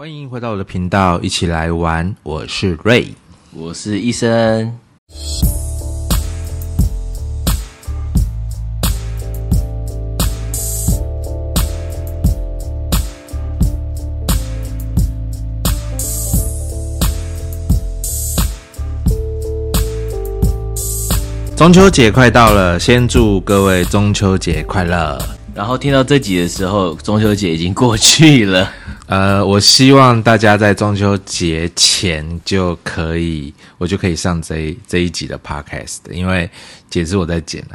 欢迎回到我的频道，一起来玩。我是瑞，我是医生。中秋节快到了，先祝各位中秋节快乐。然后听到这集的时候，中秋节已经过去了。呃，我希望大家在中秋节前就可以，我就可以上这这一集的 podcast，因为剪是我在剪啊，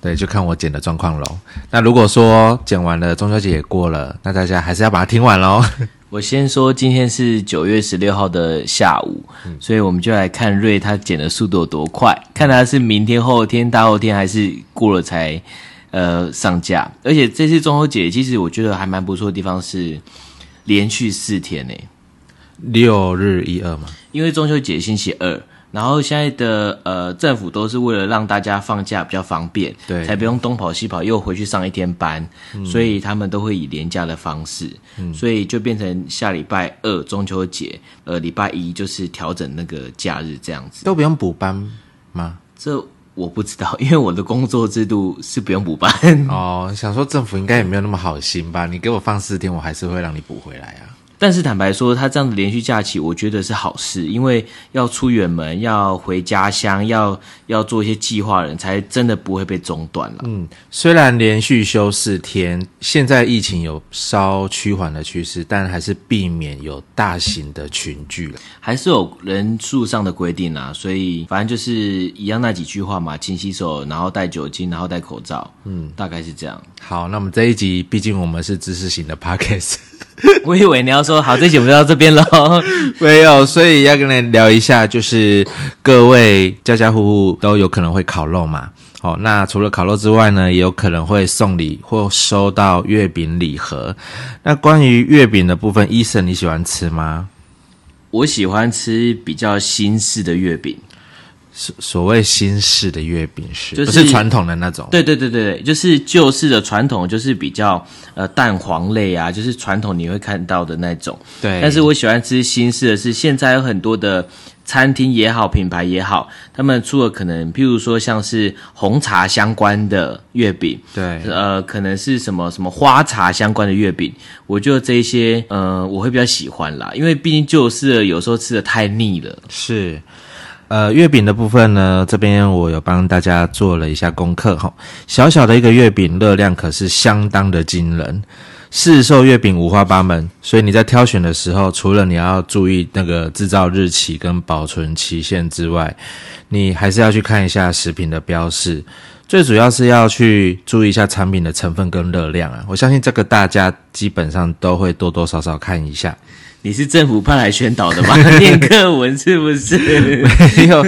对，就看我剪的状况喽。那如果说剪完了，中秋节也过了，那大家还是要把它听完喽。我先说，今天是九月十六号的下午，所以我们就来看瑞他剪的速度有多快，看他是明天、后天、大后天，还是过了才呃上架。而且这次中秋节，其实我觉得还蛮不错的地方是连续四天呢，六日一二嘛，因为中秋节星期二。然后现在的呃政府都是为了让大家放假比较方便，对，才不用东跑西跑又回去上一天班，所以他们都会以廉价的方式，所以就变成下礼拜二中秋节，呃礼拜一就是调整那个假日这样子，都不用补班吗？这我不知道，因为我的工作制度是不用补班。哦，想说政府应该也没有那么好心吧？你给我放四天，我还是会让你补回来啊。但是坦白说，他这样子连续假期，我觉得是好事，因为要出远门，要回家乡，要要做一些计划，人才真的不会被中断了。嗯，虽然连续休四天，现在疫情有稍趋缓的趋势，但还是避免有大型的群聚了，还是有人数上的规定啊。所以反正就是一样那几句话嘛，勤洗手，然后带酒精，然后戴口罩。嗯，大概是这样。好，那么这一集，毕竟我们是知识型的 podcast。我以为你要说好，这集我们就到这边了。没有，所以要跟你聊一下，就是各位家家户户都有可能会烤肉嘛。好，那除了烤肉之外呢，也有可能会送礼或收到月饼礼盒。那关于月饼的部分，医生你喜欢吃吗？我喜欢吃比较新式的月饼。所所谓新式的月饼是，不是传统的那种？对对对对对，就是旧式的传统，就是比较呃蛋黄类啊，就是传统你会看到的那种。对，但是我喜欢吃新式的是，现在有很多的餐厅也好，品牌也好，他们出了可能，譬如说像是红茶相关的月饼，对，呃，可能是什么什么花茶相关的月饼，我觉得这一些，呃，我会比较喜欢啦，因为毕竟旧式的有时候吃的太腻了。是。呃，月饼的部分呢，这边我有帮大家做了一下功课哈。小小的一个月饼，热量可是相当的惊人。市售月饼五花八门，所以你在挑选的时候，除了你要注意那个制造日期跟保存期限之外，你还是要去看一下食品的标示。最主要是要去注意一下产品的成分跟热量啊。我相信这个大家基本上都会多多少少看一下。你是政府派来宣导的吗？念课文是不是？没有，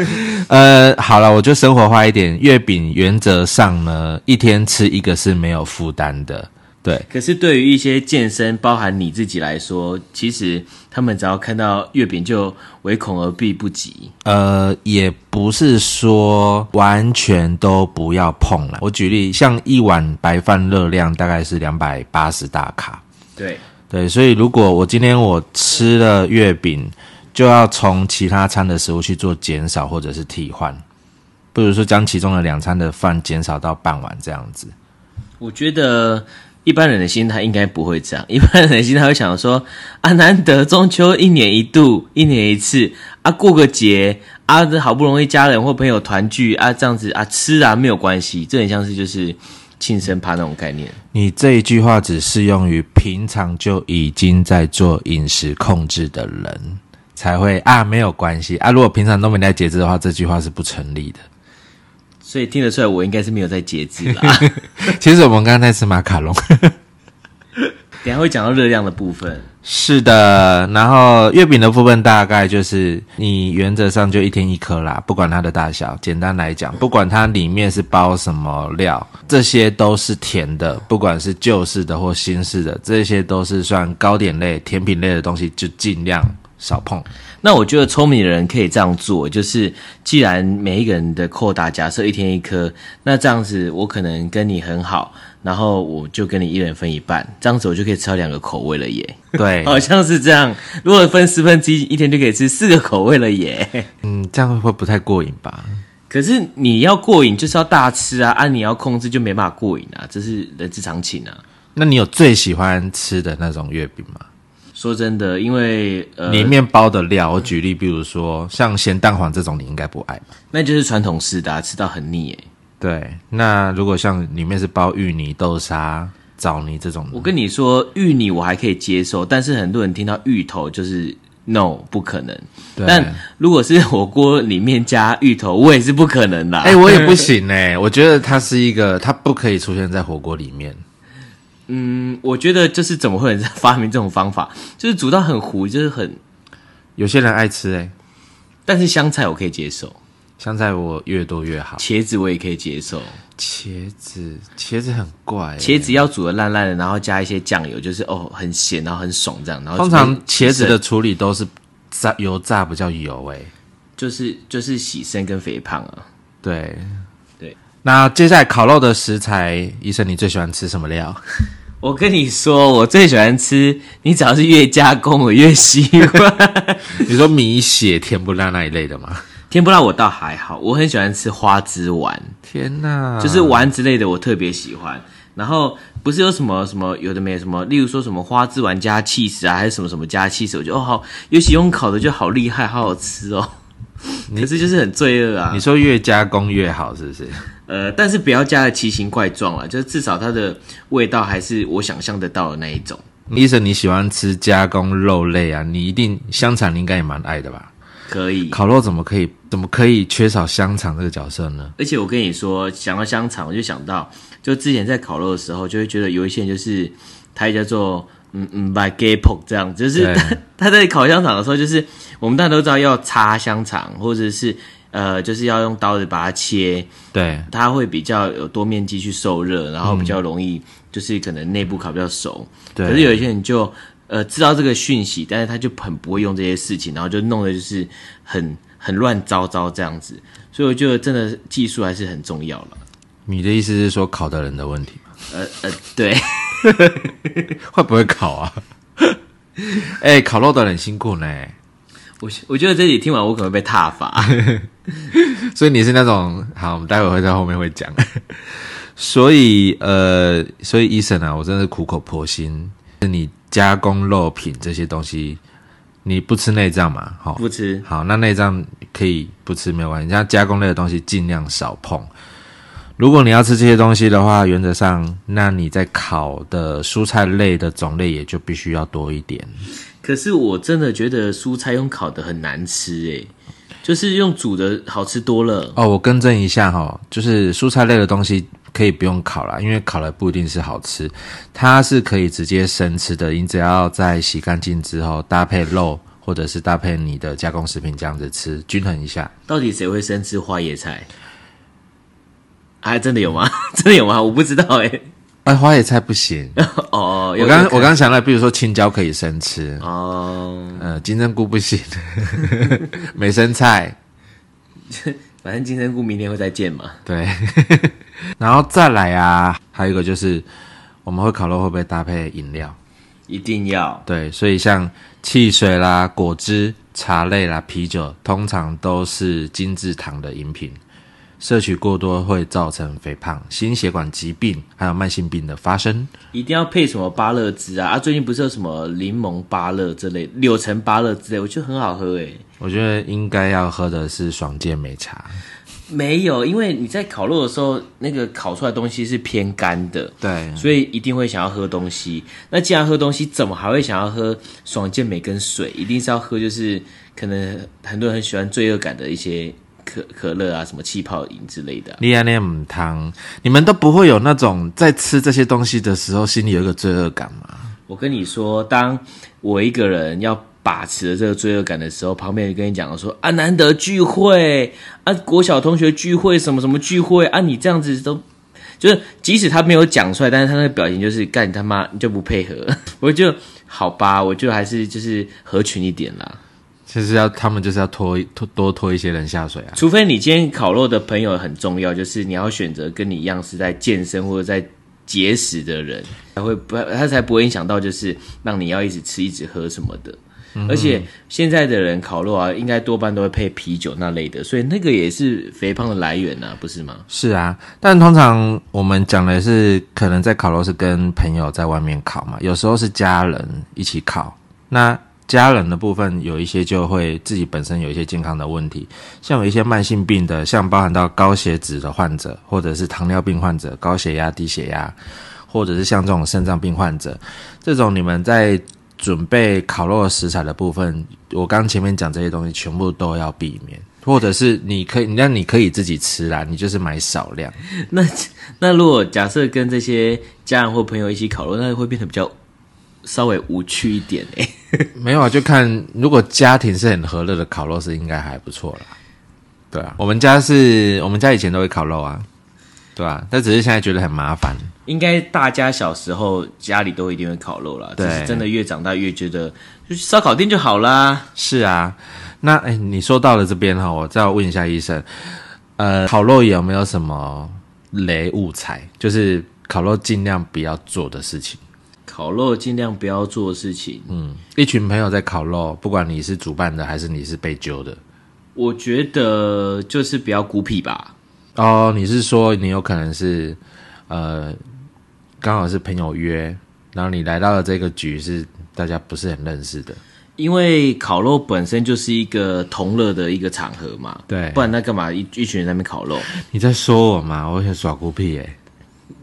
呃，好了，我就生活化一点。月饼原则上呢，一天吃一个是没有负担的。对，可是对于一些健身，包含你自己来说，其实他们只要看到月饼就唯恐而避不及。呃，也不是说完全都不要碰了。我举例，像一碗白饭热量大概是两百八十大卡。对。对，所以如果我今天我吃了月饼，就要从其他餐的食物去做减少或者是替换，不如说将其中的两餐的饭减少到半碗这样子。我觉得一般人的心态应该不会这样，一般人的心态会想说：啊，难得中秋一年一度，一年一次啊，过个节啊，这好不容易家人或朋友团聚啊，这样子啊，吃啊没有关系，这很像是就是。庆生趴那种概念，你这一句话只适用于平常就已经在做饮食控制的人才会啊，没有关系啊。如果平常都没在节制的话，这句话是不成立的。所以听得出来，我应该是没有在节制啦。其实我们刚刚在吃马卡龙。等下会讲到热量的部分，是的。然后月饼的部分大概就是你原则上就一天一颗啦，不管它的大小。简单来讲，不管它里面是包什么料，这些都是甜的。不管是旧式的或新式的，这些都是算糕点类、甜品类的东西，就尽量少碰。那我觉得聪明的人可以这样做，就是既然每一个人的扣打假设一天一颗，那这样子我可能跟你很好。然后我就跟你一人分一半，这样子我就可以吃到两个口味了耶，对，好像是这样。如果分四分之一，一天就可以吃四个口味了耶。嗯，这样会不太过瘾吧？可是你要过瘾，就是要大吃啊！啊，你要控制就没办法过瘾啊，这是人之常情啊。那你有最喜欢吃的那种月饼吗？说真的，因为呃，里面包的料，我举例，比如说像咸蛋黄这种，你应该不爱吧？那就是传统式的、啊，吃到很腻诶。对，那如果像里面是包芋泥、豆沙、枣泥这种，我跟你说，芋泥我还可以接受，但是很多人听到芋头就是 no 不可能。但如果是火锅里面加芋头，我也是不可能的、哎、我也不行哎、我觉得它是一个，它不可以出现在火锅里面。嗯，我觉得就是怎么会有人发明这种方法，就是煮到很糊，就是很，有些人爱吃哎、但是香菜我可以接受，香菜我越多越好。茄子我也可以接受。茄子，茄子很怪、欸，茄子要煮的烂烂的，然后加一些酱油，就是哦很咸，然后很爽这样。然后通常茄子的肾处理都是炸油炸不叫油哎、就是就是洗身跟肥胖啊。对对。那接下来烤肉的食材，医生你最喜欢吃什么料？我跟你说，我最喜欢吃，你只要是越加工，我越喜欢。你说米血、甜不辣那一类的吗？甜不辣我倒还好，我很喜欢吃花枝丸，天哪，就是丸之类的，我特别喜欢。然后不是有什么什么有的没什么，例如说什么花枝丸加 cheese 啊，还是什么什么加 cheese，我觉得哦好，尤其用烤的就好厉害，好好吃哦。可是就是很罪恶啊你，说越加工越好，是不是？呃，但是不要加的奇形怪状啊，就是至少它的味道还是我想象得到的那一种。医生，你喜欢吃加工肉类啊？你一定香肠，你应该也蛮爱的吧？可以，烤肉怎么可以怎么可以缺少香肠这个角色呢？而且我跟你说，想到香肠，我就想到，就之前在烤肉的时候，就会觉得有一些人就是，他也叫做嗯嗯 by gay pork 这样，就是他 他在烤香肠的时候，就是我们大家都知道要擦香肠，或者是呃，就是要用刀子把它切，对，它会比较有多面积去受热，然后比较容易就是可能内部烤比较熟。对可是有一些人就呃知道这个讯息，但是他就很不会用这些事情，然后就弄的就是很很乱糟糟这样子。所以我觉得真的技术还是很重要了。你的意思是说烤的人的问题吗？呃呃，对，会不会烤啊？哎、烤肉的很辛苦呢，我我觉得这里听完我可能会被踏伐。所以你是那种好，我们待会会在后面会讲。所以呃，所以医生啊，我真的是苦口婆心，你加工肉品这些东西，你不吃内脏嘛？好、不吃，好，那内脏可以不吃没有关系，像加工类的东西尽量少碰。如果你要吃这些东西的话，原则上，那你在烤的蔬菜类的种类也就必须要多一点。可是我真的觉得蔬菜用烤的很难吃诶，就是用煮的好吃多了。哦，我更正一下哈、就是蔬菜类的东西可以不用烤啦，因为烤了不一定是好吃，它是可以直接生吃的。你只要在洗干净之后，搭配肉或者是搭配你的加工食品这样子吃，均衡一下。到底谁会生吃花椰菜？还真的有吗？真的有吗？我不知道哎、哎，花椰菜不行。哦，我刚我刚想到，比如说青椒可以生吃，哦，呃，金针菇不行，美生菜反正金针菇明天会再见嘛。对，然后再来啊，还有一个就是我们会烤肉会不会搭配饮料？一定要对，所以像汽水啦、果汁、茶类啦、啤酒，通常都是精制糖的饮品，摄取过多会造成肥胖、心血管疾病还有慢性病的发生。一定要配什么芭乐汁啊！啊，最近不是有什么柠檬芭乐之类、柳橙芭乐之类，我觉得很好喝诶。我觉得应该要喝的是爽健美茶。没有，因为你在烤肉的时候，那个烤出来的东西是偏干的，对，所以一定会想要喝东西。那既然喝东西，怎么还会想要喝爽健美跟水？一定是要喝，就是可能很多人很喜欢罪恶感的一些可可乐啊，什么气泡饮之类的啊、利安念母汤，你们都不会有那种在吃这些东西的时候心里有一个罪恶感吗？我跟你说，当我一个人要把持着这个罪恶感的时候，旁边人跟你讲说啊，难得聚会啊，国小同学聚会什么什么聚会啊，你这样子都。就是，即使他没有讲出来，但是他那个表情就是干你他妈你就不配合，我就好吧，我就还是就是合群一点啦。其实要他们就是要拖拖多拖一些人下水啊。除非你今天烤肉的朋友很重要，就是你要选择跟你一样是在健身或者在节食的人，才会不他才不会影响到就是让你要一直吃一直喝什么的。而且现在的人烤肉啊，应该多半都会配啤酒那类的，所以那个也是肥胖的来源呐、不是吗？是啊，但通常我们讲的是，可能在烤肉是跟朋友在外面烤嘛，有时候是家人一起烤。那家人的部分有一些就会自己本身有一些健康的问题，像有一些慢性病的，像包含到高血脂的患者，或者是糖尿病患者、高血压、低血压，或者是像这种肾脏病患者，这种你们在准备烤肉食材的部分，我刚前面讲这些东西全部都要避免，或者是你可以，那你可以自己吃啦，你就是买少量。那那如果假设跟这些家人或朋友一起烤肉，那会变得比较稍微无趣一点哎、没有啊，就看如果家庭是很和乐的烤肉是应该还不错啦。对啊，我们家是我们家以前都会烤肉啊，对啊，但只是现在觉得很麻烦。应该大家小时候家里都一定会烤肉啦，只是真的越长大越觉得就去烧烤店就好啦。是啊，那哎，你说到了这边哈，我再问一下医生，呃，烤肉有没有什么雷物材？就是烤肉尽量不要做的事情。烤肉尽量不要做事情，嗯，一群朋友在烤肉，不管你是主办的还是你是被揪的，我觉得就是比较孤僻吧。哦，你是说你有可能是呃，刚好是朋友约，然后你来到了这个局是大家不是很认识的，因为烤肉本身就是一个同乐的一个场合嘛，对不然那干嘛一一群人在那边烤肉？你在说我吗？我很耍孤僻耶、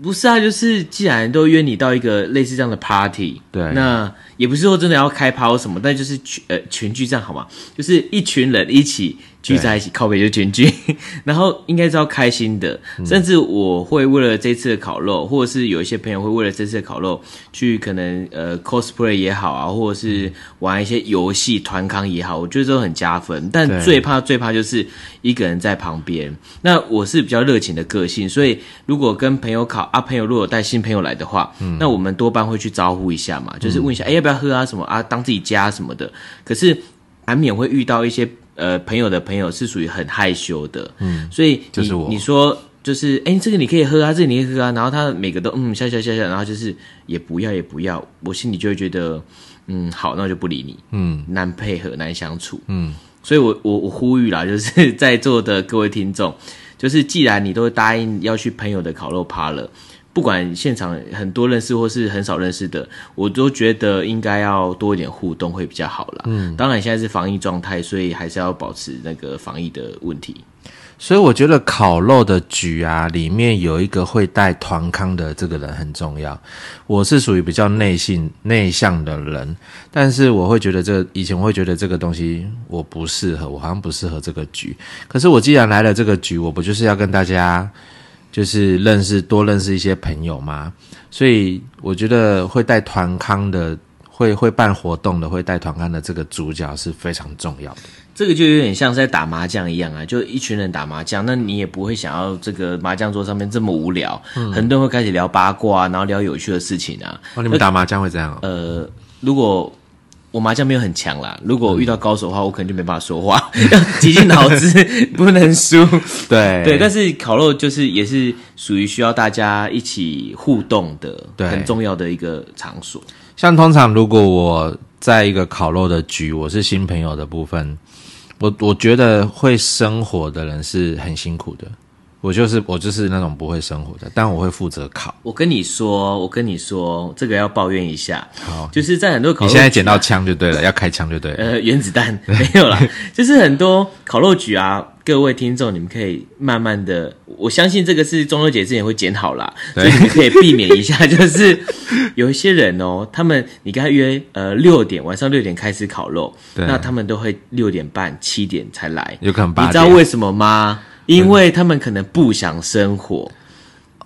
不是啊，就是既然都约你到一个类似这样的 party，对那也不是说真的要开趴或什么，但就是群呃群聚这样好吗？就是一群人一起聚在一起，靠北就群聚，然后应该是要开心的。甚至我会为了这次的烤肉，或者是有一些朋友会为了这次的烤肉去可能呃 cosplay 也好啊，或者是玩一些游戏团康也好，我觉得都很加分。但最怕最怕就是一个人在旁边。那我是比较热情的个性，所以如果跟朋友烤啊，朋友如果带新朋友来的话，那我们多半会去招呼一下嘛，就是问一下，哎、要不要喝啊什么啊，当自己家什么的。可是难免会遇到一些呃朋友的朋友是属于很害羞的，嗯，所以你就是我。你说。就是哎、这个你可以喝啊，这个你可以喝啊，然后他每个都嗯笑笑笑笑，然后就是也不要也不要，我心里就会觉得嗯好，那我就不理你，嗯。难配合难相处，嗯，所以我我我呼吁啦，就是在座的各位听众，就是既然你都答应要去朋友的烤肉趴了，不管现场很多认识或是很少认识的，我都觉得应该要多一点互动会比较好啦。嗯，当然现在是防疫状态，所以还是要保持那个防疫的问题。所以我觉得烤肉的局啊，里面有一个会带团康的这个人很重要。我是属于比较内性内向的人，但是我会觉得这以前我会觉得这个东西我不适合，我好像不适合这个局。可是我既然来了这个局，我不就是要跟大家就是认识多认识一些朋友吗？所以我觉得会带团康的。会会办活动的，会带团康的这个主角是非常重要的。这个就有点像是在打麻将一样啊，就一群人打麻将，那你也不会想要这个麻将桌上面这么无聊，很多人会开始聊八卦、啊，然后聊有趣的事情啊。哦，你们打麻将会这样哦？呃，如果我麻将没有很强啦，如果遇到高手的话，我可能就没办法说话，要极尽脑子，不能输。对对，但是烤肉就是也是属于需要大家一起互动的，对很重要的一个场所。像通常如果我在一个烤肉的局，我是新朋友的部分，我我觉得会生活的人是很辛苦的。我就是我就是那种不会生活的，但我会负责烤。我跟你说，我跟你说，这个要抱怨一下，好，就是在很多烤你现在捡到枪就对了，要开枪就对了。呃，原子弹没有啦，就是很多烤肉局啊，各位听众，你们可以慢慢的，我相信这个是中秋节之前会剪好啦，所以你们可以避免一下，就是有一些人哦，他们你跟他约呃六点晚上六点开始烤肉，那他们都会六点半七点才来，有可能你知道为什么吗？因为他们可能不想生火，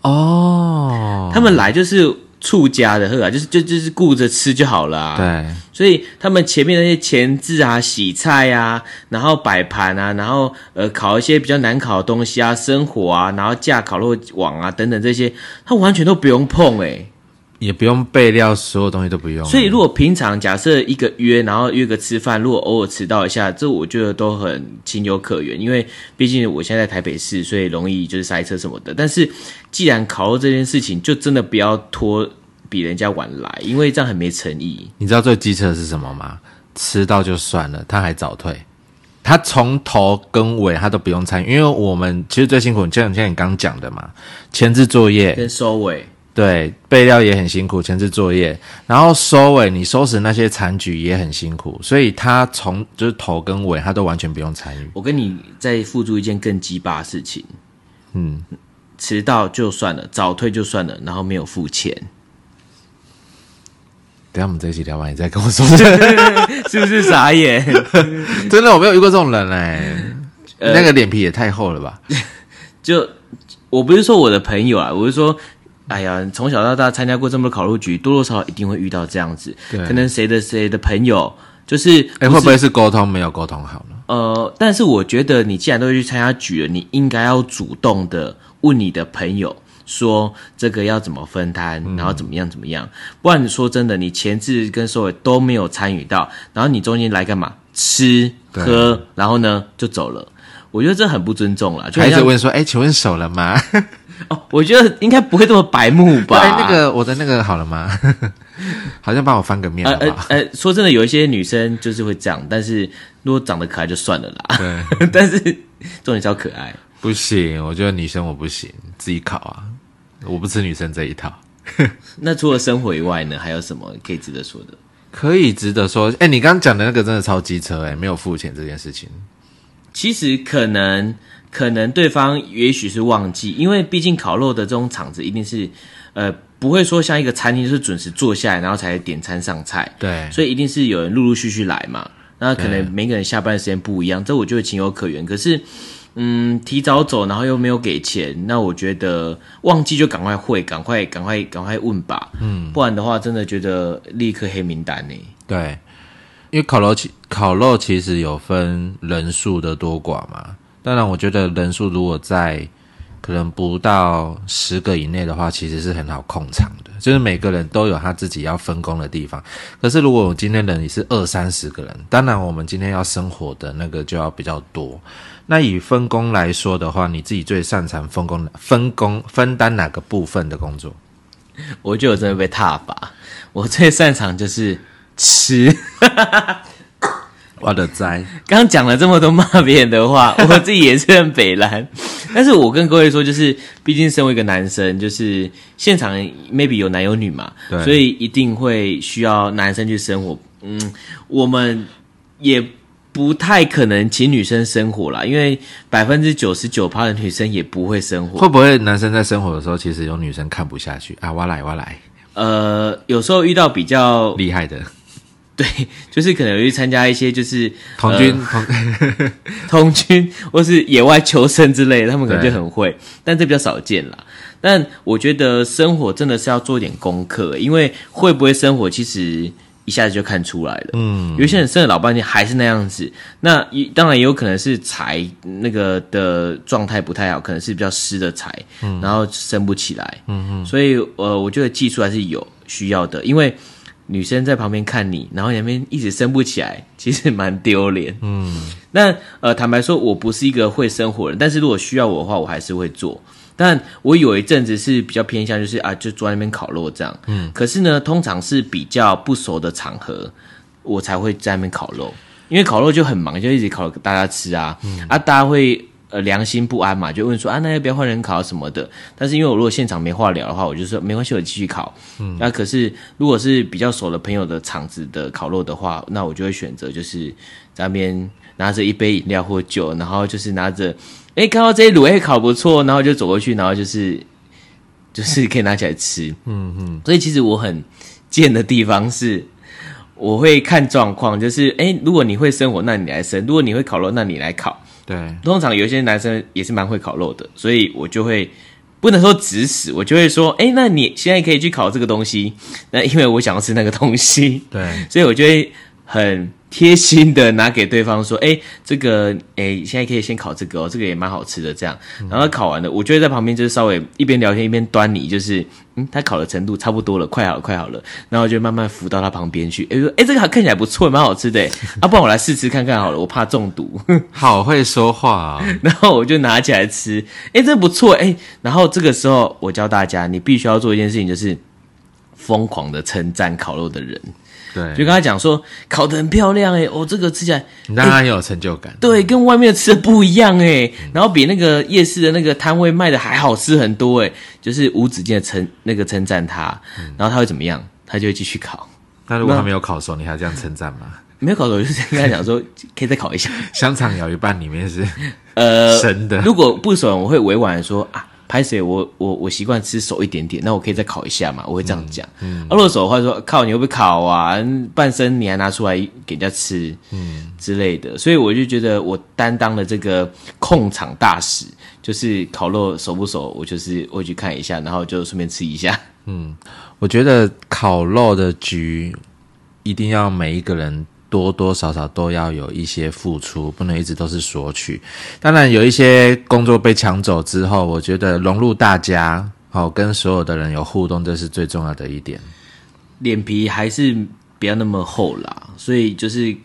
哦，他们来就是处家的，喝啊，就是就就是顾着吃就好了、啊。对。所以他们前面那些前置啊、洗菜啊，然后摆盘啊，然后呃烤一些比较难烤的东西啊、生火啊，然后架烤肉网啊等等这些，他完全都不用碰哎、也不用备料，所有东西都不用。所以如果平常假设一个约，然后约个吃饭，如果偶尔迟到一下，这我觉得都很情有可原，因为毕竟我现在在台北市，所以容易就是塞车什么的。但是既然烤肉这件事情，就真的不要拖比人家晚来，因为这样很没诚意。你知道最机车的是什么吗？迟到就算了，他还早退，他从头跟尾他都不用参与，因为我们其实最辛苦，就像像你刚讲的嘛，前置作业跟收尾，对备料也很辛苦，前置作业，然后收尾你收拾那些残局也很辛苦，所以他从就是头跟尾他都完全不用参与。我跟你再付出一件更鸡巴的事情，嗯，迟到就算了，早退就算了，然后没有付钱，等下我们这一期聊完，你再跟我说。是不是傻眼？真的，我没有遇过这种人哎、那个脸皮也太厚了吧？就我不是说我的朋友啊，我是说，哎呀，从小到大参加过这么多烤肉局，多多少少一定会遇到这样子。对可能谁的谁的朋友就是哎、是会不会是沟通没有沟通好呢？呃，但是我觉得你既然都去参加局了，你应该要主动的问你的朋友说这个要怎么分摊，然后怎么样怎么样。不然你说真的，你前置跟收尾都没有参与到，然后你中间来干嘛？吃喝，然后呢就走了。我觉得这很不尊重了，就还一直问说，哎、请问熟了吗？哦，我觉得应该不会这么白目吧？哎、那个我的那个好了吗？好像帮我翻个面呃呃好不好？呃，说真的，有一些女生就是会这样，但是如果长得可爱就算了啦。对，但是重点是要可爱。不行，我觉得女生我不行，自己考啊，我不吃女生这一套。那除了生活以外呢，还有什么可以值得说的？可以值得说，哎、你刚刚讲的那个真的超机车、哎，没有付钱这件事情，其实可能可能对方也许是忘记，因为毕竟烤肉的这种场子一定是呃不会说像一个餐厅就是准时坐下来然后才点餐上菜，对，所以一定是有人陆陆续续来嘛。那可能每个人下班的时间不一样，这我觉得情有可原。可是，嗯，提早走，然后又没有给钱，那我觉得忘记就赶快汇，赶快赶快赶快问吧。嗯，不然的话，真的觉得立刻黑名单呢。对，因为烤肉其烤肉其实有分人数的多寡嘛。当然，我觉得人数如果在可能不到十个以内的话，其实是很好控场的，就是每个人都有他自己要分工的地方。可是如果我今天人你是二三十个人，当然我们今天要生活的那个就要比较多。那以分工来说的话，你自己最擅长分工分工分担哪个部分的工作？我觉得我真的被踏伐，我最擅长就是吃。我的灾，刚讲了这么多骂别人的话，我自己也是很北蓝。但是我跟各位说，就是毕竟身为一个男生，就是现场 maybe 有男有女嘛，对所以一定会需要男生去生活。嗯，我们也不太可能请女生生活啦，因为百分之九十九趴的女生也不会生活。会不会男生在生活的时候，其实有女生看不下去啊？我来，我来，呃，有时候遇到比较厉害的对，就是可能有去参加一些就是 童军，呃童童军或是野外求生之类的，他们可能就很会，但这比较少见啦。但我觉得生活真的是要做一点功课，因为会不会生活，其实一下子就看出来了。嗯，有些人生了老半天还是那样子，那也当然也有可能是柴那个的状态不太好，可能是比较湿的财，然后生不起来。嗯嗯，所以呃，我觉得技术还是有需要的，因为女生在旁边看你，然后你那边一直升不起来，其实蛮丢脸。嗯，那呃，坦白说，我不是一个会生活的人，但是如果需要我的话，我还是会做。但我有一阵子是比较偏向，就是啊，就坐在那边烤肉这样。嗯，可是呢，通常是比较不熟的场合，我才会在那边烤肉，因为烤肉就很忙，就一直烤给大家吃啊，嗯啊，大家会呃良心不安嘛，就问说啊，那要不要换人烤什么的？但是因为我如果现场没话聊的话，我就说没关系，我继续烤。嗯，那可是如果是比较熟的朋友的场子的烤肉的话，那我就会选择就是在那边拿着一杯饮料或酒，然后就是拿着，哎，看到这些卤味烤不错，然后就走过去，然后就是 就是可以拿起来吃。嗯嗯，所以其实我很贱的地方是。我会看状况，就是哎，如果你会生火，那你来生；如果你会烤肉，那你来烤。对，通常有一些男生也是蛮会烤肉的，所以我就会不能说指使，我就会说，哎，那你现在可以去烤这个东西，那因为我想要吃那个东西，对，所以我就会很贴心的拿给对方说，哎，这个，哎，现在可以先烤这个哦，这个也蛮好吃的，这样。然后烤完了，我就会在旁边就是稍微一边聊天一边端你，就是，嗯，他烤的程度差不多了，快好了，快好了。然后就慢慢扶到他旁边去，哎，说，哎，这个看起来不错，蛮好吃的，啊，不然我来试吃看看好了，我怕中毒。好会说话哦。然后我就拿起来吃，哎，这不错，哎。然后这个时候我教大家，你必须要做一件事情，就是疯狂的称赞烤肉的人。对，就跟他讲说烤的很漂亮哎，哦，这个吃起来你让他很有成就感。对，跟外面吃的不一样哎，然后比那个夜市的那个摊位卖的还好吃很多哎，就是无止境的称那个称赞他，然后他会怎么样？他就会继续烤。那如果他没有烤熟，你还这样称赞吗？没有烤熟，就是跟他讲说 可以再烤一下。香肠咬一半，里面是呃生的。如果不熟，我会委婉的说啊。拍水，我我我习惯吃熟一点点，那我可以再烤一下嘛？我会这样讲。嗯，如果熟的话，说靠，你会不会烤啊？半生你还拿出来给人家吃，嗯之类的。所以我就觉得我担当了这个控场大使，就是烤肉熟不熟，我就是会去看一下，然后就顺便吃一下。嗯，我觉得烤肉的局一定要每一个人。多多少少都要有一些付出，不能一直都是索取。当然，有一些工作被抢走之后，我觉得融入大家，好跟所有的人有互动，这是最重要的一点。脸皮还是不要那么厚啦，所以就是，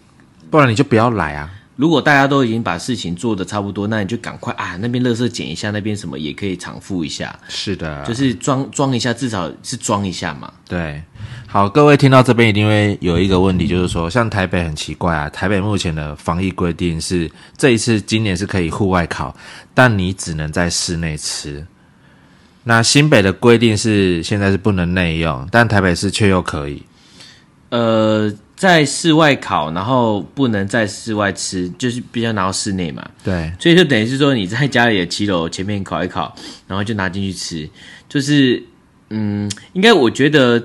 不然你就不要来啊。如果大家都已经把事情做的差不多，那你就赶快啊，那边垃圾捡一下，那边什么也可以偿付一下。是的，就是装装一下，至少是装一下嘛。对，好，各位听到这边一定会有一个问题，就是说，像台北很奇怪啊，台北目前的防疫规定是这一次今年是可以户外烤，但你只能在室内吃。那新北的规定是现在是不能内用，但台北市却又可以。呃。在室外烤，然后不能在室外吃，就是必须要拿到室内嘛。对，所以就等于是说你在家里的七楼前面烤一烤，然后就拿进去吃。就是，嗯，应该我觉得，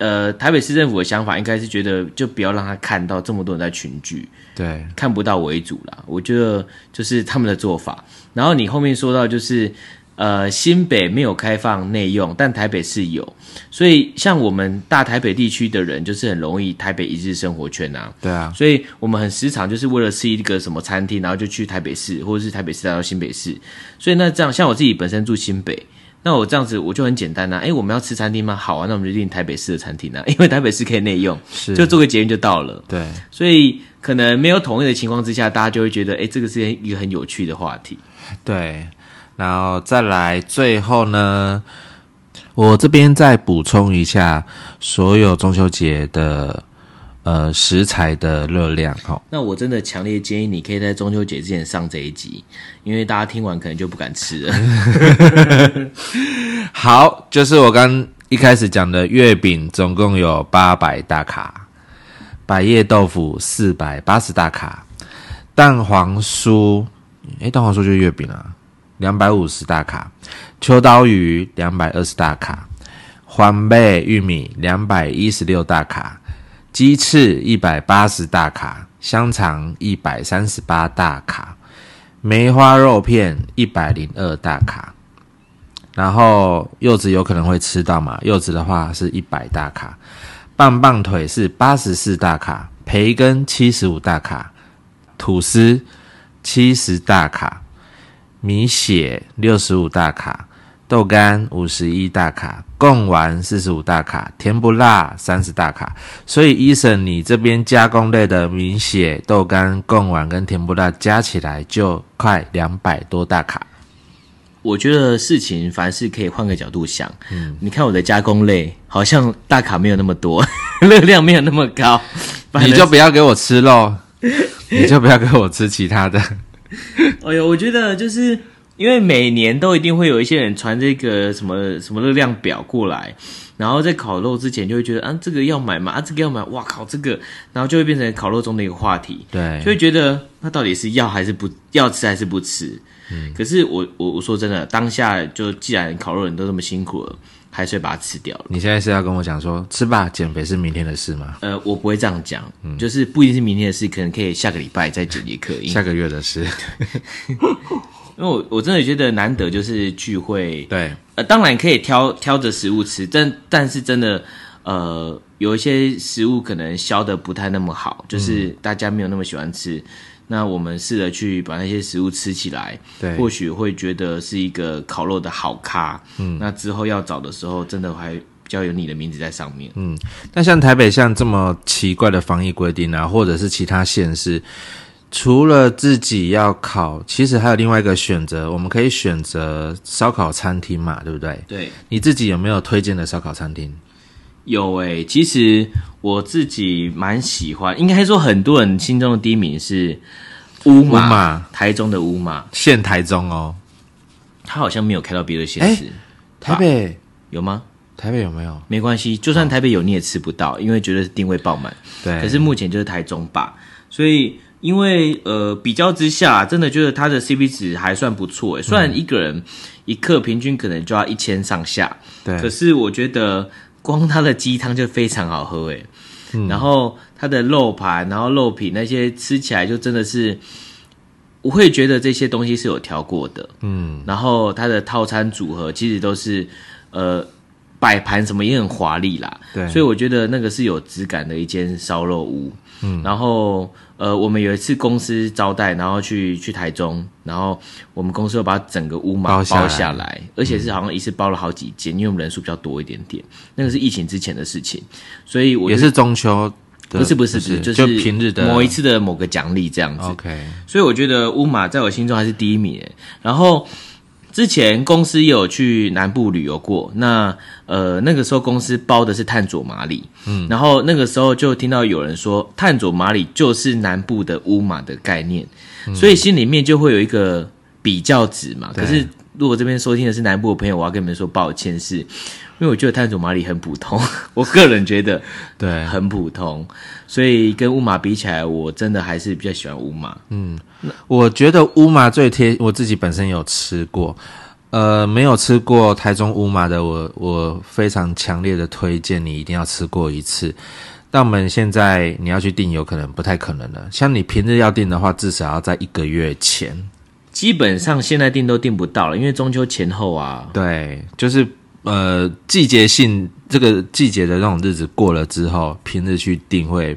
呃，台北市政府的想法应该是觉得，就不要让他看到这么多人在群聚，对，看不到为主啦。我觉得就是他们的做法。然后你后面说到就是。呃，新北没有开放内用，但台北是有，所以像我们大台北地区的人，就是很容易台北一日生活圈啊。对啊，所以我们很时常就是为了吃一个什么餐厅，然后就去台北市，或者是台北市来到新北市。所以那这样，像我自己本身住新北，那我这样子我就很简单呐。哎，我们要吃餐厅吗？好啊，那我们就订台北市的餐厅啊，因为台北市可以内用，是就做个捷运就到了。对，所以可能没有统一的情况之下，大家就会觉得，哎，这个是一个很有趣的话题。对。然后再来，最后呢，我这边再补充一下所有中秋节的呃食材的热量哈。那我真的强烈建议你可以在中秋节之前上这一集，因为大家听完可能就不敢吃了。好，就是我刚一开始讲的月饼，总共有八百大卡，百叶豆腐四百八十大卡，蛋黄酥，诶，蛋黄酥就是月饼啊。两百五十大卡，秋刀鱼两百二十大卡，黄贝玉米两百一十六大卡，鸡翅一百八十大卡，香肠一百三十八大卡，梅花肉片一百零二大卡，然后柚子有可能会吃到嘛？柚子的话是一百大卡，棒棒腿是八十四大卡，培根七十五大卡，吐司七十大卡。米血六十五大卡，豆干五十一大卡，贡丸四十五大卡，甜不辣三十大卡。所以，医生，你这边加工类的明血、豆干、贡丸跟甜不辣加起来就快两百多大卡。我觉得事情凡事可以换个角度想。嗯，你看我的加工类好像大卡没有那么多，热量没有那么高，你就不要给我吃肉，你就不要给我吃其他的。哎呦，我觉得就是因为每年都一定会有一些人传这个什么什么热量表过来，然后在烤肉之前就会觉得啊，这个要买嘛，啊，这个要买，哇靠，这个，然后就会变成烤肉中的一个话题，对，就会觉得那到底是要还是不要吃还是不吃？嗯，可是我我我说真的，当下就既然烤肉人都这么辛苦了。还是把它吃掉了。你现在是要跟我讲说吃吧，减肥是明天的事吗？呃，我不会这样讲，嗯就是不一定是明天的事，可能可以下个礼拜再减也可以。下个月的事，因为我我真的觉得难得就是聚会，对，呃，当然可以挑挑着食物吃，但但是真的，呃有一些食物可能销的不太那么好，就是大家没有那么喜欢吃。那我们试着去把那些食物吃起来，对或许会觉得是一个烤肉的好咖。嗯，那之后要找的时候，真的还比较有你的名字在上面。嗯，那像台北像这么奇怪的防疫规定啊，或者是其他县市，除了自己要烤，其实还有另外一个选择，我们可以选择烧烤餐厅嘛，对不对？对，你自己有没有推荐的烧烤餐厅？有诶、其实我自己蛮喜欢，应该说很多人心中的第一名是乌马，乌马台中的乌马，现台中哦，他好像没有开到别的县市，台北有吗？台北有没有？没关系，就算台北有你也吃不到，因为绝对是定位爆满。对，可是目前就是台中吧，所以因为呃比较之下，真的觉得它的 CP 值还算不错诶。虽然一个人一克平均可能就要一千上下，对可，是我觉得光它的鸡汤就非常好喝诶。然后它的肉盘，然后肉品那些吃起来就真的是，我会觉得这些东西是有调过的。嗯，然后它的套餐组合其实都是呃摆盘什么也很华丽啦，对。所以我觉得那个是有质感的一间烧肉屋。嗯，然后呃，我们有一次公司招待，然后去去台中，然后我们公司又把整个屋嘛包下来。下来，而且是好像一次包了好几间，因为我们人数比较多一点点，那个是疫情之前的事情，所以我也是中秋，不是不是不是，就就是平日的某一次的某个奖励这样子。OK，所以我觉得乌马在我心中还是第一名。然后之前公司也有去南部旅游过，那呃那个时候公司包的是探佐马里，嗯，然后那个时候就听到有人说探佐马里就是南部的乌马的概念，所以心里面就会有一个比较值嘛。可是如果这边收听的是南部的朋友，我要跟你们说抱歉是，因为我觉得探佐马里很普通，我个人觉得对，很普通，所以跟乌马比起来，我真的还是比较喜欢乌马。我觉得乌麻最贴，我自己本身有吃过，呃，没有吃过台中乌麻的，我我非常强烈的推荐你一定要吃过一次。但我们现在你要去订，有可能不太可能了。像你平日要订的话，至少要在一个月前。基本上现在订都订不到了，因为中秋前后啊，对，就是呃季节性这个季节的那种日子过了之后，平日去订会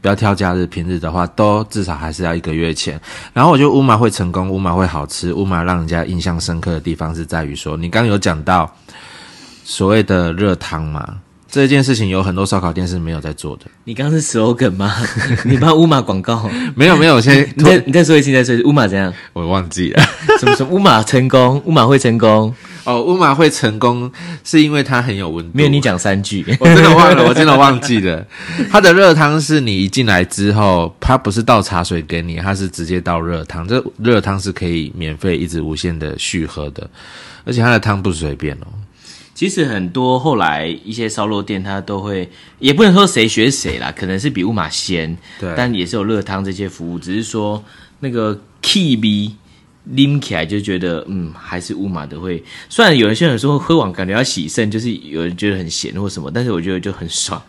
不要挑假日，平日的话都至少还是要一个月前。然后我觉得乌马会成功，乌马会好吃，乌马让人家印象深刻的地方是在于说，你刚有讲到所谓的热汤嘛。这件事情有很多烧烤店是没有在做的，你刚刚是 slogan 吗？你帮乌马广告？没有没有，我现 在你再你再说一次，你再说一次，乌马怎样？我忘记了。什么什么乌马成功？乌马会成功？哦，乌马会成功是因为它很有温度。没有你讲三句，我真的忘了，我真的忘记了。它的热汤是你一进来之后，它不是倒茶水给你，它是直接倒热汤。这热汤是可以免费一直无限的续喝的，而且它的汤不随便哦。其实很多后来一些烧肉店，它都会，也不能说谁学谁啦，可能是比乌马先，对但也是有热汤这些服务，只是说那个 K B 拎起来就觉得，嗯，还是乌马的会。虽然有一些人说喝完感觉要洗肾，就是有人觉得很咸或什么，但是我觉得就很爽。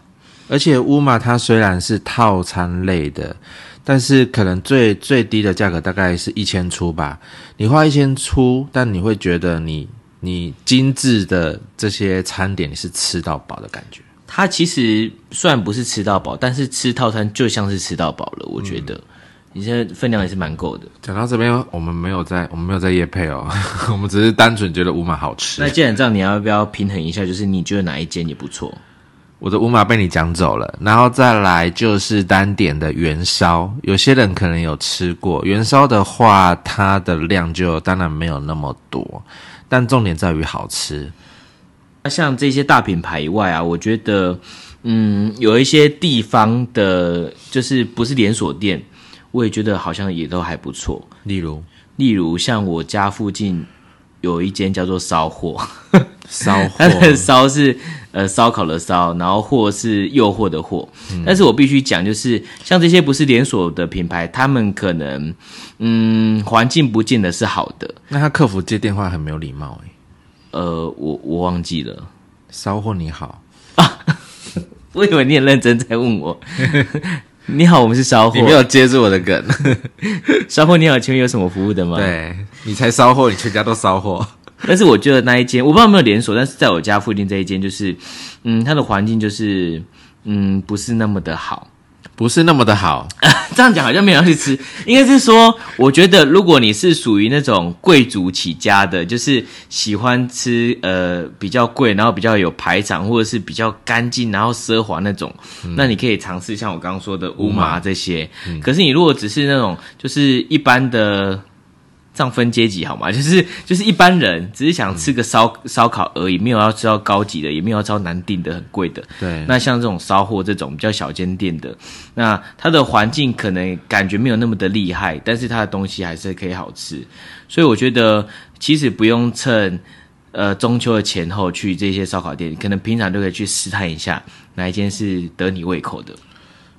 而且乌马它虽然是套餐类的，但是可能最最低的价格大概是一千出吧。你花一千出，但你会觉得你你精致的这些餐点你是吃到饱的感觉。它其实虽然不是吃到饱，但是吃套餐就像是吃到饱了。我觉得你现在分量也是蛮够的。讲到这边，我们没有在我们没有在夜配哦，我们只是单纯觉得乌马好吃那。既然这样，你要不要平衡一下？就是你觉得哪一间也不错？我的乌马被你讲走了，然后再来就是单点的元烧，有些人可能有吃过元烧的话，它的量就当然没有那么多，但重点在于好吃。那像这些大品牌以外啊，我觉得，嗯，有一些地方的，就是不是连锁店，我也觉得好像也都还不错。例如例如像我家附近有一间叫做烧货，烧它 的货，烧是呃烧烤的烧，然后货是诱惑的惑。但是我必须讲，就是像这些不是连锁的品牌，他们可能嗯环境不见得是好的。那他客服接电话很没有礼貌诶。呃，我我忘记了，烧货你好啊，我以为你很认真在问我。你好，我们是烧货你。没有接住我的梗，烧货你好，请问有什么服务的吗？，对你才烧货，你全家都烧货。但是我觉得那一间我不知道有没有连锁，但是在我家附近这一间就是，嗯，它的环境就是，嗯，不是那么的好。不是那么的好。这样讲好像没有人去吃，应该是说，我觉得如果你是属于那种贵族起家的，就是喜欢吃呃比较贵，然后比较有排场，或者是比较干净，然后奢华那种，那你可以尝试像我刚刚说的乌麻这些。可是你如果只是那种就是一般的。这样分阶级好吗？就是就是一般人只是想吃个烧烧烤而已，没有要吃到高级的，也没有要吃到难订的、很贵的。对，那像这种烧货这种比较小间店的，那它的环境可能感觉没有那么的厉害，但是它的东西还是可以好吃。所以我觉得其实不用趁呃中秋的前后去这些烧烤店，可能平常都可以去试探一下哪一间是得你胃口的。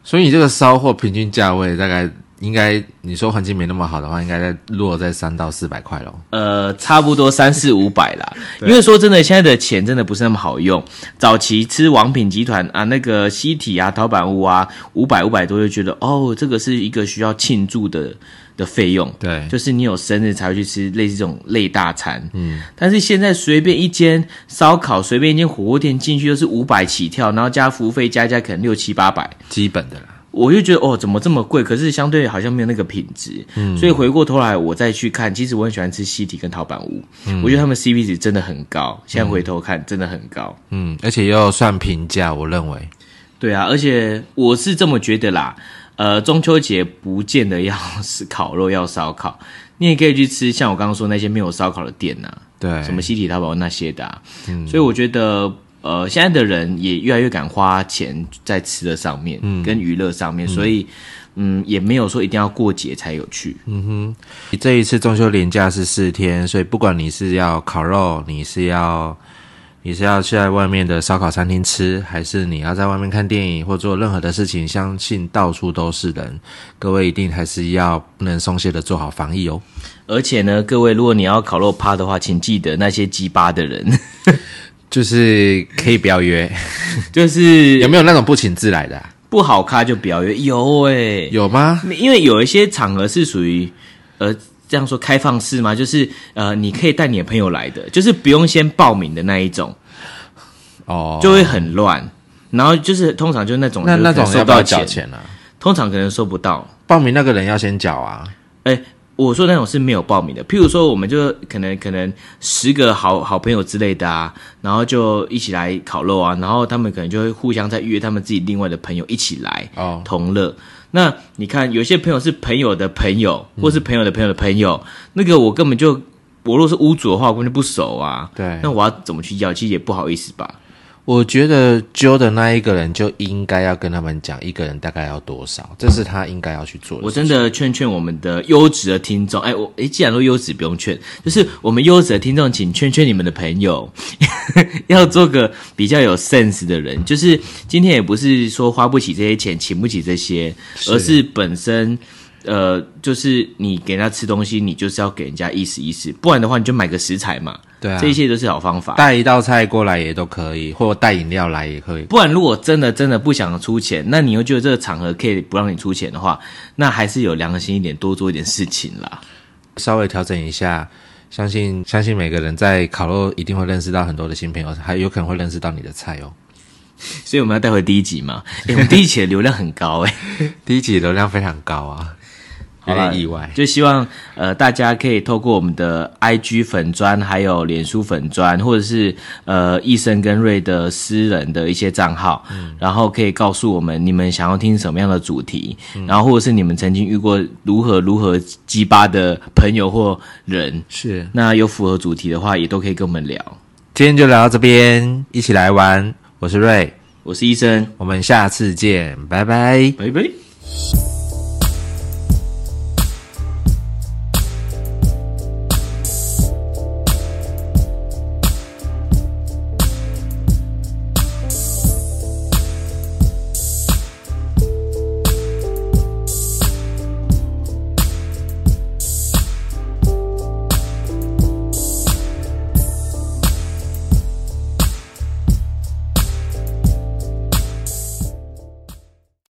所以你这个烧货平均价位大概应该，你说环境没那么好的话，应该在落在三到四百块咯。呃，差不多三四五百啦。因为说真的，现在的钱真的不是那么好用。早期吃王品集团啊，那个西体啊、陶板屋啊，五百五百多就觉得哦，这个是一个需要庆祝的的费用。对，就是你有生日才会去吃类似这种类大餐，嗯，但是现在随便一间烧烤，随便一间火锅店进去都是五百起跳，然后加服务费加一加可能六七八百，基本的啦。我就觉得哦，怎么这么贵？可是相对好像没有那个品质，嗯，所以回过头来我再去看，其实我很喜欢吃西体跟陶板屋，嗯。我觉得他们 CP 值真的很高，现在回头看真的很高，嗯，而且又算平价，我认为。对啊，而且我是这么觉得啦，呃，中秋节不见得要是烤肉要烧烤，你也可以去吃像我刚刚说那些没有烧烤的店呐、对，什么西体淘宝那些的、啊，所以我觉得。呃，现在的人也越来越敢花钱在吃的上面，跟娱乐上面，所以，嗯，也没有说一定要过节才有去。这一次中秋连假是四天，所以不管你是要烤肉，你是要你是要去在外面的烧烤餐厅吃，还是你要在外面看电影或做任何的事情，相信到处都是人。各位一定还是要不能松懈的做好防疫哦。而且呢，各位，如果你要烤肉趴的话，请记得那些鸡巴的人，就是可以不要约，就是 有没有那种不请自来的、啊？不好咖就不要约。有诶、有吗？因为有一些场合是属于呃这样说开放式嘛，就是呃你可以带你的朋友来的，就是不用先报名的那一种，哦，就会很乱。然后就是通常就是那种那那种就是收不到？钱啊？通常可能收不到。报名那个人要先缴啊。哎，我说那种是没有报名的，譬如说我们就可能可能十个好好朋友之类的啊，然后就一起来烤肉啊，然后他们可能就会互相再约他们自己另外的朋友一起来哦同乐。那你看，有些朋友是朋友的朋友，或是朋友的朋友的朋友，那个我根本就我若是屋主的话，我根本就不熟啊。对那我要怎么去要？其实也不好意思吧。我觉得揪的那一个人就应该要跟他们讲，一个人大概要多少，这是他应该要去做的。我真的劝劝我们的优质的听众，哎，我哎，既然都优质不用劝，就是我们优质的听众，请劝劝你们的朋友，要做个比较有 sense 的人。就是今天也不是说花不起这些钱，请不起这些，而是本身。呃，就是你给人家吃东西，你就是要给人家意思意思，不然的话你就买个食材嘛，对啊，这些都是好方法。带一道菜过来也都可以，或带饮料来也可以。不然，如果真的真的不想出钱，那你又觉得这个场合可以不让你出钱的话，那还是有良心一点，多做一点事情啦。稍微调整一下，相信相信每个人在烤肉一定会认识到很多的新朋友，还有可能会认识到你的菜哦。所以我们要带回第一集嘛？哎、我们第一集的流量很高哎、第一集流量非常高啊，有点意外。就希望呃大家可以透过我们的 IG 粉砖，还有脸书粉砖，或者是呃医生跟瑞的私人的一些账号，然后可以告诉我们你们想要听什么样的主题，然后或者是你们曾经遇过如何如何鸡巴的朋友或人，是，那有符合主题的话，也都可以跟我们聊。今天就聊到这边，一起来玩。我是瑞，我是医生，我们下次见，拜拜。拜拜。